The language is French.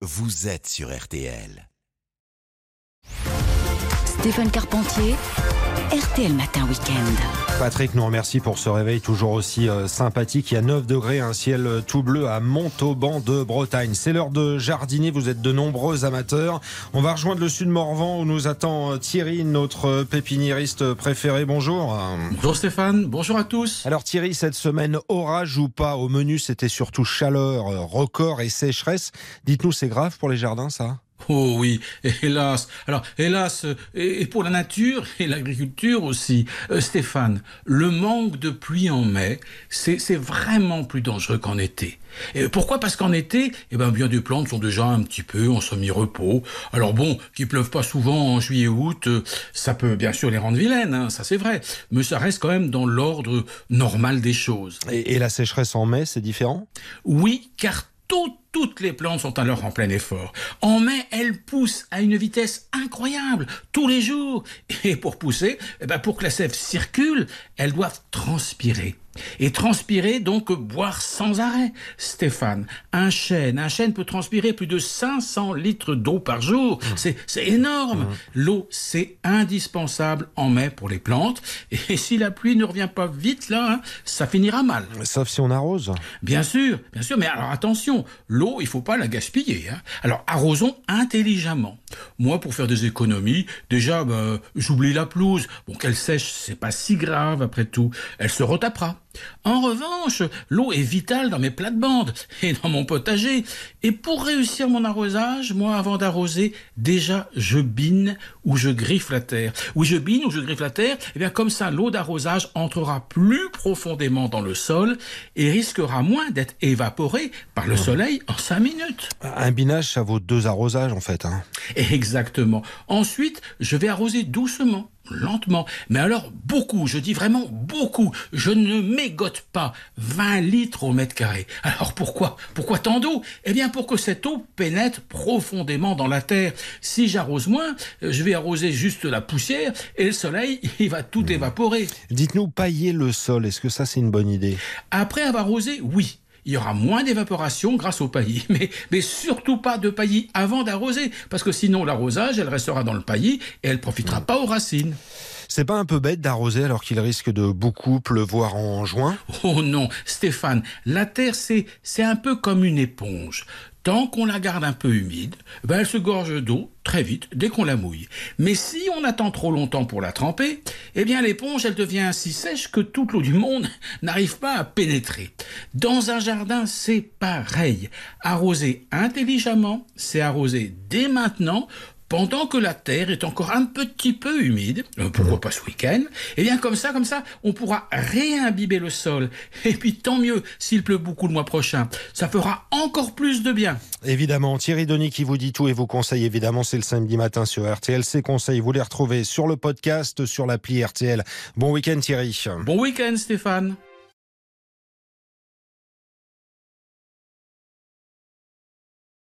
vous êtes sur RTL. Stéphane Carpentier, RTL Matin Week-end. Patrick nous remercie pour ce réveil toujours aussi euh, sympathique. Il y a 9 degrés, un ciel euh, tout bleu à Montauban de Bretagne. C'est l'heure de jardiner, vous êtes de nombreux amateurs. On va rejoindre le sud Morvan où nous attend euh, Thierry, notre pépiniériste préféré. Bonjour. Bonjour Stéphane, bonjour à tous. Alors Thierry, cette semaine, orage ou pas, au menu c'était surtout chaleur, record et sécheresse. Dites-nous, c'est grave pour les jardins ça? Oh oui, hélas. Alors, hélas, et pour la nature et l'agriculture aussi. Euh, Stéphane, le manque de pluie en mai, c'est vraiment plus dangereux qu'en été. Et pourquoi? Parce qu'en été, eh ben, bien des plantes sont déjà un petit peu en semi-repos. Alors bon, qu'il pleuve pas souvent en juillet-août, euh, ça peut bien sûr les rendre vilaines, hein, ça c'est vrai. Mais ça reste quand même dans l'ordre normal des choses. Et, et la sécheresse en mai, c'est différent? Oui, car toutes les plantes sont alors en plein effort. En mai, elles poussent à une vitesse incroyable, tous les jours. Et pour pousser, eh ben pour que la sève circule, elles doivent transpirer. Et transpirer, donc boire sans arrêt. Stéphane, un chêne, un chêne peut transpirer plus de 500 litres d'eau par jour. Mmh. C'est énorme. Mmh. L'eau, c'est indispensable en mai pour les plantes. Et si la pluie ne revient pas vite, là, hein, ça finira mal. Sauf si on arrose. Bien sûr, bien sûr. Mais alors attention, l'eau, il faut pas la gaspiller. Hein. Alors arrosons intelligemment. Moi, pour faire des économies, déjà, bah, j'oublie la pelouse. Bon, qu'elle sèche, c'est pas si grave après tout. Elle se retapera. En revanche, l'eau est vitale dans mes plates-bandes et dans mon potager. Et pour réussir mon arrosage, moi, avant d'arroser, déjà, je bine ou je griffe la terre. Oui, je bine ou je griffe la terre. Et eh bien, comme ça, l'eau d'arrosage entrera plus profondément dans le sol et risquera moins d'être évaporée par le soleil en cinq minutes. Un binage, ça vaut deux arrosages, en fait. Hein. Exactement. Ensuite, je vais arroser doucement lentement. Mais alors beaucoup, je dis vraiment beaucoup. Je ne mégote pas 20 litres au mètre carré. Alors pourquoi? Pourquoi tant d'eau? Eh bien pour que cette eau pénètre profondément dans la terre. Si j'arrose moins, je vais arroser juste la poussière et le soleil, il va tout hmm. évaporer. Dites-nous, pailler le sol, est-ce que ça c'est une bonne idée? Après avoir arrosé, oui il y aura moins d'évaporation grâce au paillis. Mais, mais surtout pas de paillis avant d'arroser, parce que sinon l'arrosage, elle restera dans le paillis et elle profitera pas aux racines. C'est pas un peu bête d'arroser alors qu'il risque de beaucoup pleuvoir en juin? Oh non, Stéphane, la terre c'est c'est un peu comme une éponge. Tant qu'on la garde un peu humide, ben elle se gorge d'eau très vite dès qu'on la mouille. Mais si on attend trop longtemps pour la tremper, eh bien l'éponge elle devient si sèche que toute l'eau du monde n'arrive pas à pénétrer. Dans un jardin, c'est pareil. Arroser intelligemment, c'est arroser dès maintenant pendant que la terre est encore un petit peu humide, euh, pourquoi pas ce week-end, et eh bien comme ça, comme ça, on pourra réimbiber le sol. Et puis tant mieux s'il pleut beaucoup le mois prochain. Ça fera encore plus de bien. Évidemment, Thierry Denis qui vous dit tout et vous conseille évidemment, c'est le samedi matin sur RTL. Ces conseils, vous les retrouvez sur le podcast, sur l'appli RTL. Bon week-end Thierry. Bon week-end Stéphane.